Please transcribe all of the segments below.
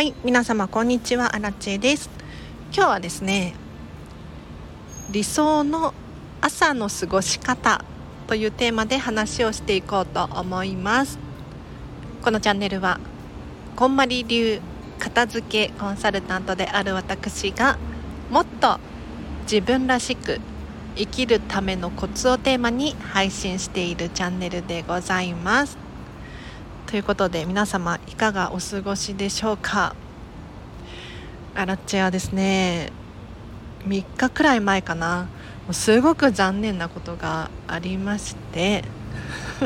はい皆様こんにちは。アラチェです。今日はですね理想の朝の過ごし方というテーマで話をしていこうと思います。このチャンネルはこんまり流片付けコンサルタントである私がもっと自分らしく生きるためのコツをテーマに配信しているチャンネルでございます。ということで皆様いかがお過ごしでしょうか？アラッチェはですね3日くらい前かな。もうすごく残念なことがありまして。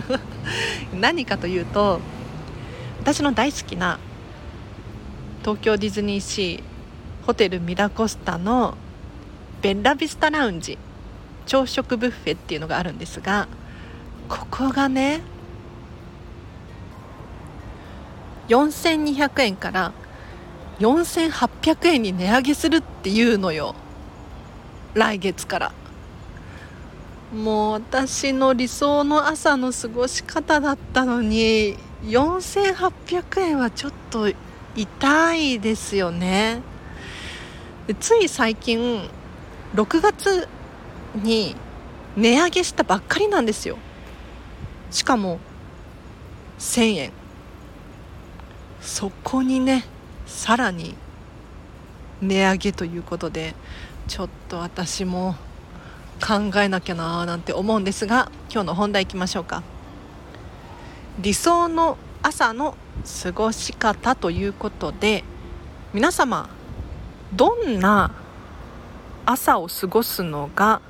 何かというと私の大好きな東京ディズニーシーホテルミラコスタのベッラビスタラウンジ朝食ブッフェっていうのがあるんですがここがね4200円から4800円に値上げするっていうのよ。来月から。もう私の理想の朝の過ごし方だったのに4800円はちょっと痛いですよね。つい最近6月に値上げしたばっかりなんですよ。しかも1000円。そこにねさらに値上げということでちょっと私も考えなきゃなーなんて思うんですが今日の本題いきましょうか。理想の朝の過ごし方ということで皆様どんな朝を過ごすのが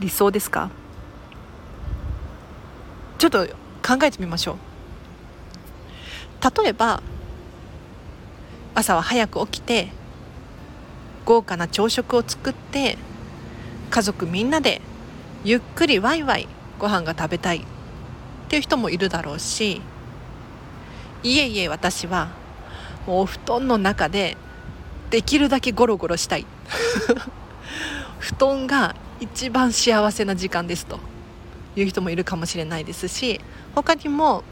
理想ですか？ちょっと考えてみましょう。例えば朝は早く起きて豪華な朝食を作って家族みんなでゆっくりワイワイご飯が食べたいっていう人もいるだろうしいえいえ私はもうお布団の中でできるだけゴロゴロしたい 布団が一番幸せな時間ですという人もいるかもしれないですし他にも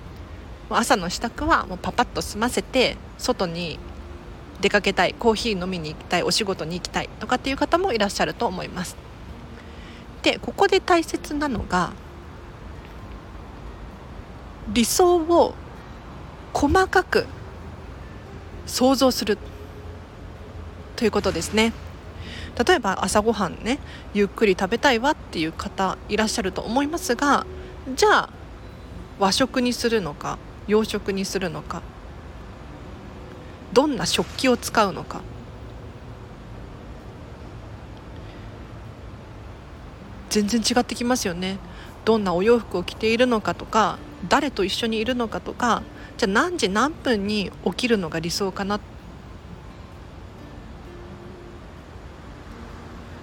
朝の支度はもうパパッと済ませて外に出かけたいコーヒー飲みに行きたいお仕事に行きたいとかっていう方もいらっしゃると思います。でここで大切なのが理想を細かく想像するということですね。例えば朝ごはんねゆっくり食べたいわっていう方いらっしゃると思いますがじゃあ和食にするのか洋食にするのか？どんな食器を使うのか？全然違ってきますよね。どんなお洋服を着ているのかとか誰と一緒にいるのかとかじゃあ何時何分に起きるのが理想かな？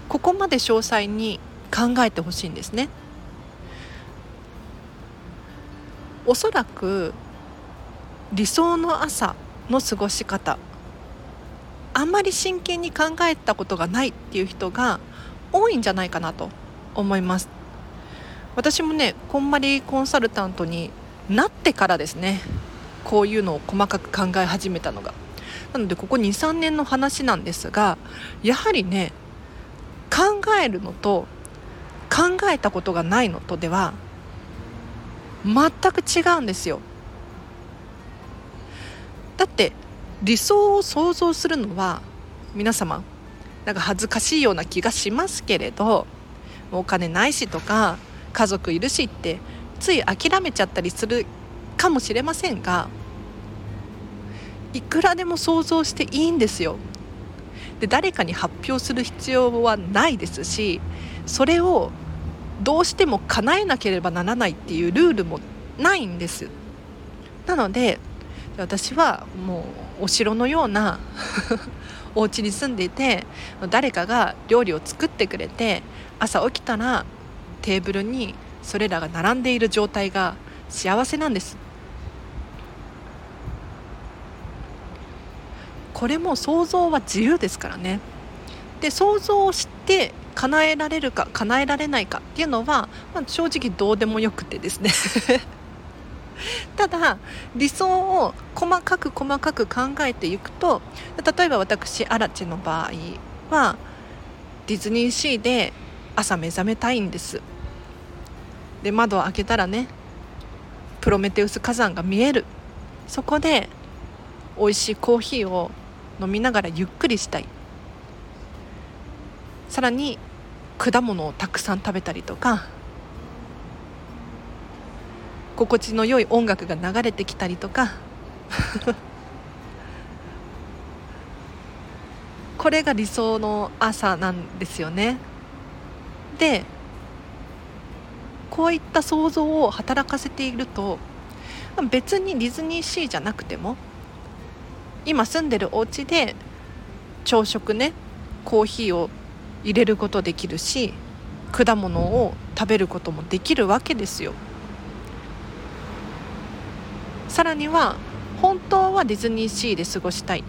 ここまで詳細に考えてほしいんですね。おそらく理想の朝の過ごし方。あんまり真剣に考えたことがないっていう人が多いんじゃないかなと思います。私もねこんまりコンサルタントになってからですねこういうのを細かく考え始めたのが。なのでここ23年の話なんですがやはりね考えるのと考えたことがないのとでは全く違うんですよ。だって理想を想像するのは皆様なんか恥ずかしいような気がしますけれどお金ないしとか家族いるしってつい諦めちゃったりするかもしれませんがいくらでも想像していいんですよ。で誰かに発表する必要はないですしそれをどうしても叶えなければならないっていうルールもないんですなので私はもうお城のような お家に住んでいて誰かが料理を作ってくれて朝起きたらテーブルにそれらが並んでいる状態が幸せなんです。これも想像は自由ですからね。で想像をして叶えられるか叶えられないかっていうのは、まあ、正直どうでもよくてですね。ただ理想を細かく細かく考えていくと例えば私アラチの場合はディズニーシーで朝目覚めたいんです。で窓を開けたらねプロメテウス火山が見える。そこで美味しいコーヒーを飲みながらゆっくりしたい。さらに果物をたくさん食べたりとか心地の良い音楽が流れてきたりとか。これが理想の朝なんですよね。でこういった想像を働かせていると別にディズニーシーじゃなくても今住んでるお家で朝食ねコーヒーを入れることできるし果物を食べることもできるわけですよ。さらには本当はディズニーシーで過ごしたい。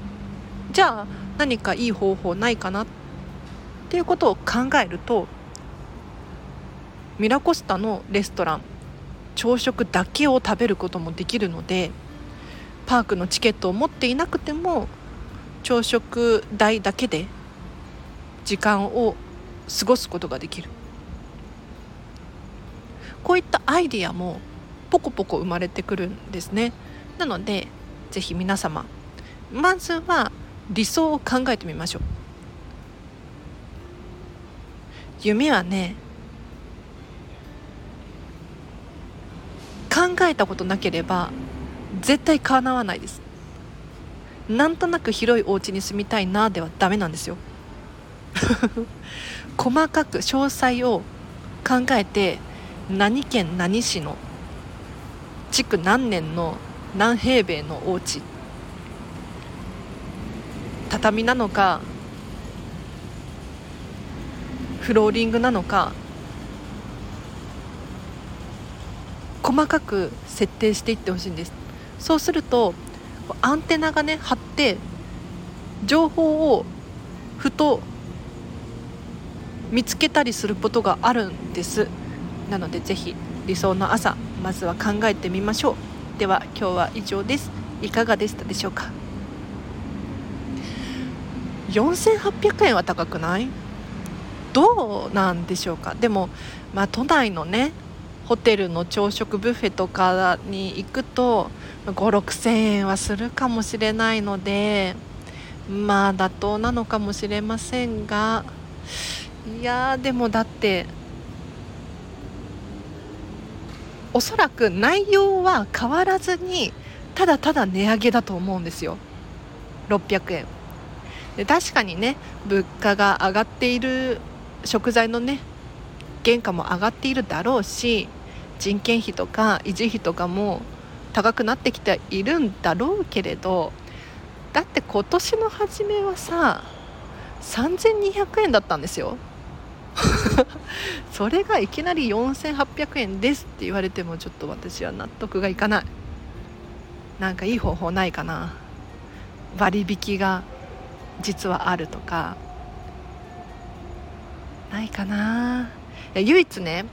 じゃあ何かいい方法ないかなっていうことを考えるとミラコスタのレストラン朝食だけを食べることもできるのでパークのチケットを持っていなくても朝食代だけで時間を過ごすことができる。こういったアイディアもポコポコ生まれてくるんですね。なのでぜひ皆様まずは理想を考えてみましょう。夢はね考えたことなければ絶対叶わないです。なんとなく広いお家に住みたいなではダメなんですよ。細かく詳細を考えて何県何市の築何年の何平米のお家。畳なのかフローリングなのか細かく設定していってほしいんです。そうするとアンテナがね張って情報をふと見つけたりすることがあるんです。なのでぜひ理想の朝まずは考えてみましょう。では今日は以上です。いかがでしたでしょうか？4800円は高くない？どうなんでしょうか？でもまあ都内のねホテルの朝食ブッフェとかに行くと5 6 0 0 0円はするかもしれないのでまあ妥当なのかもしれませんがいやでもだっておそらく内容は変わらずにただただ値上げだと思うんですよ。600円。で確かにね物価が上がっている食材のね原価も上がっているだろうし人件費とか維持費とかも高くなってきているんだろうけれどだって今年の初めはさ3200円だったんですよ。それがいきなり4800円ですって言われてもちょっと私は納得がいかない。なんかいい方法ないかな。割引が実はあるとか。ないかな。いや唯一ね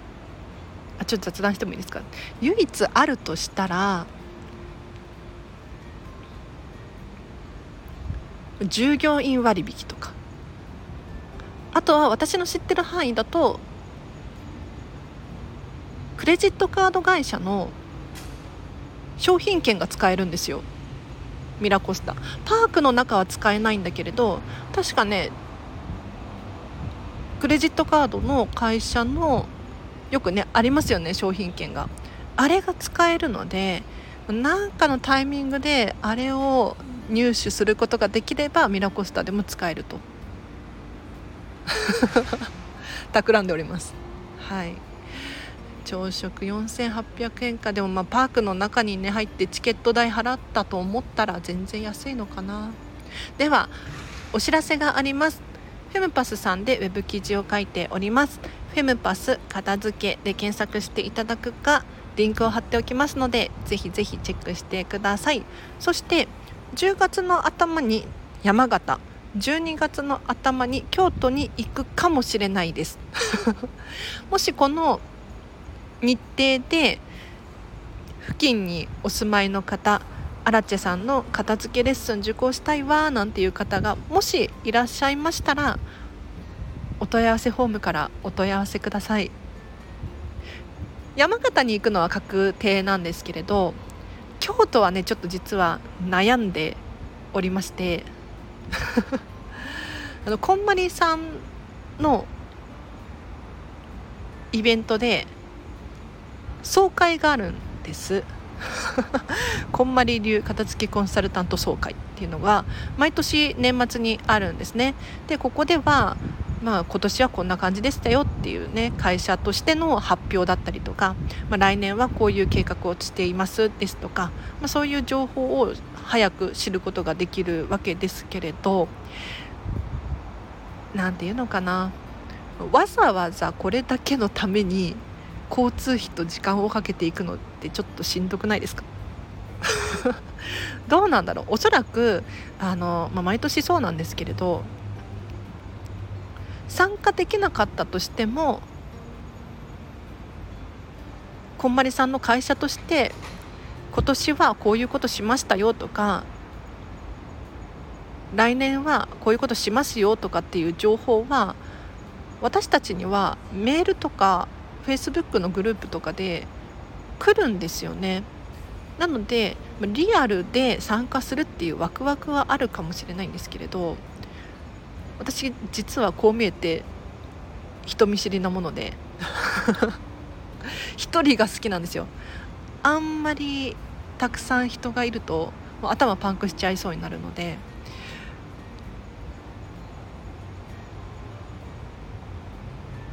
あちょっと雑談してもいいですか。唯一あるとしたら従業員割引とか。あとは私の知ってる範囲だとレジットカード会社の商品券が使えるんですよ。ミラコスタ。パークの中は使えないんだけれど確かねクレジットカードの会社のよくねありますよね商品券が。あれが使えるので何かのタイミングであれを入手することができればミラコスタでも使えると 企んでおります。はい。朝食4800円か。でもまあパークの中にね入ってチケット代払ったと思ったら全然安いのかな。ではお知らせがあります。フェムパスさんでウェブ記事を書いております。フェムパス片付けで検索していただくかリンクを貼っておきますのでぜひぜひチェックしてください。そして10月の頭に山形。12月の頭に京都に行くかもしれないです。もしこの日程で付近にお住まいの方アラチェさんの片付けレッスン受講したいわなんていう方がもしいらっしゃいましたらお問い合わせフォームからお問い合わせください。山形に行くのは確定なんですけれど京都はねちょっと実は悩んでおりまして。あのこんまりさんのイベントで総会があるんです。こんまり流片付けコンサルタント総会っていうのが毎年年末にあるんですね。でここではまあ、今年はこんな感じでしたよっていうね会社としての発表だったりとか、まあ、来年はこういう計画をしていますですとか、まあ、そういう情報を早く知ることができるわけですけれど何て言うのかな。わざわざこれだけのために交通費と時間をかけていくのってちょっとしんどくないですか？どうなんだろう？おそらくあの、まあ、毎年そうなんですけれど参加できなかったとしてもこんまりさんの会社として今年はこういうことしましたよとか来年はこういうことしますよとかっていう情報は私たちにはメールとかフェイスブックのグループとかで来るんですよね。なのでリアルで参加するっていうワクワクはあるかもしれないんですけれど私実はこう見えて人見知りなもので 一人が好きなんですよあんまりたくさん人がいると頭パンクしちゃいそうになるので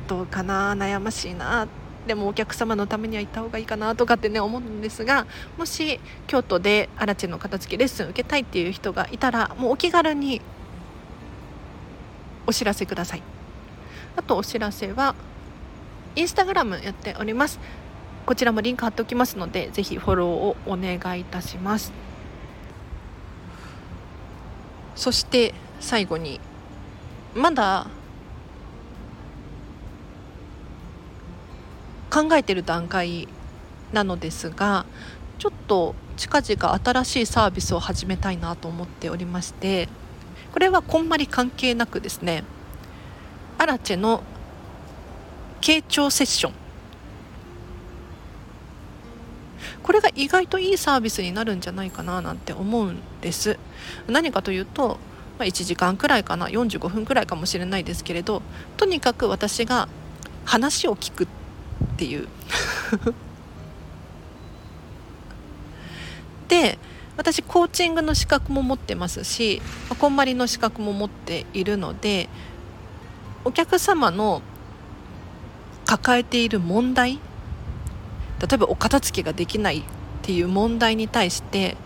どうかな悩ましいなでもお客様のためには行った方がいいかなとかってね思うんですがもし京都でアラチェの片付けレッスン受けたいっていう人がいたらもうお気軽にお知らせください。あとお知らせはインスタグラムやっております。こちらもリンク貼っておきますのでぜひフォローをお願いいたします。そして最後にまだ考えてる段階なのですがちょっと近々新しいサービスを始めたいなと思っておりましてこれはこんまり関係なくですねアラチェの傾聴セッション。これが意外といいサービスになるんじゃないかななんて思うんです。何かというと、まあ、1時間くらいかな45分くらいかもしれないですけれどとにかく私が話を聞くっっていうで私コーチングの資格も持ってますしこんまりの資格も持っているのでお客様の抱えている問題例えばお片付けができないっていう問題に対して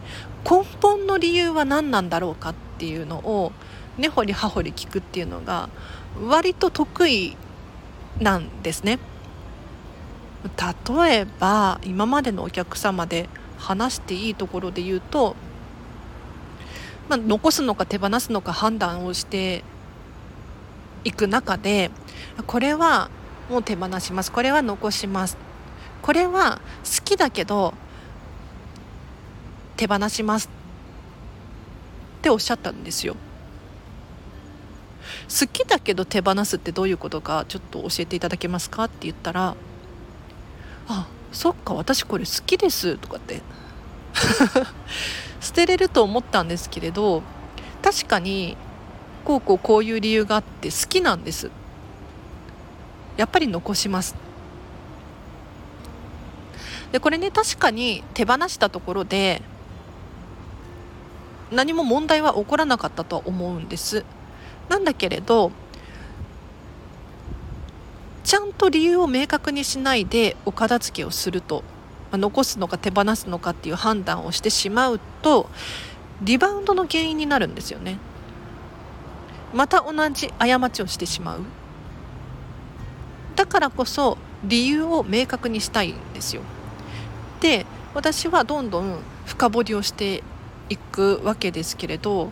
根本の理由は何なんだろうかっていうのを根掘り葉掘り聞くっていうのが割と得意なんですね。例えば今までのお客様で話していいところで言うと、まあ、残すのか手放すのか判断をしていく中でこれはもう手放します。これは残します。これは好きだけど手放します。っておっしゃったんですよ。好きだけど手放すってどういうことかちょっと教えていただけますか？って言ったらあそっか私これ好きですとかって。捨てれると思ったんですけれど確かにこうこうこういう理由があって好きなんです。やっぱり残します。でこれね確かに手放したところで何も問題は起こらなかったとは思うんです。なんだけれどちゃんと理由を明確にしないでお片付けをすると、まあ、残すのか手放すのかっていう判断をしてしまうとリバウンドの原因になるんですよね。また同じ過ちをしてしまう。だからこそ理由を明確にしたいんですよ。で私はどんどん深掘りをしていくわけですけれど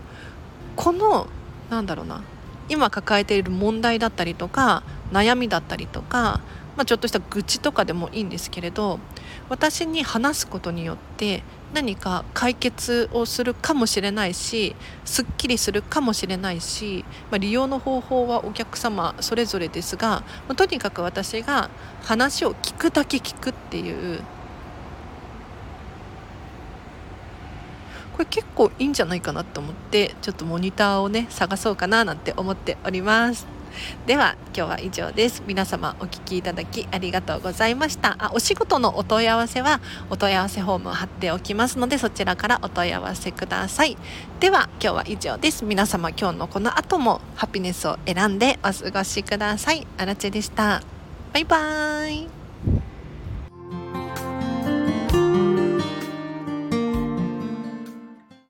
このなんだろうな今抱えている問題だったりとか悩みだったりとかまあ、ちょっとした愚痴とかでもいいんですけれど私に話すことによって何か解決をするかもしれないしすっきりするかもしれないし、まあ、利用の方法はお客様それぞれですが、まあ、とにかく私が話を聞くだけ聞くっていうこれ結構いいんじゃないかなと思ってちょっとモニターをね探そうかななんて思っております。では今日は以上です。皆様お聴きいただきありがとうございました。あお仕事のお問い合わせはお問い合わせフォームを貼っておきますのでそちらからお問い合わせください。では今日は以上です。皆様今日のこの後もハピネスを選んでお過ごしください。あらちでした。バイバーイ。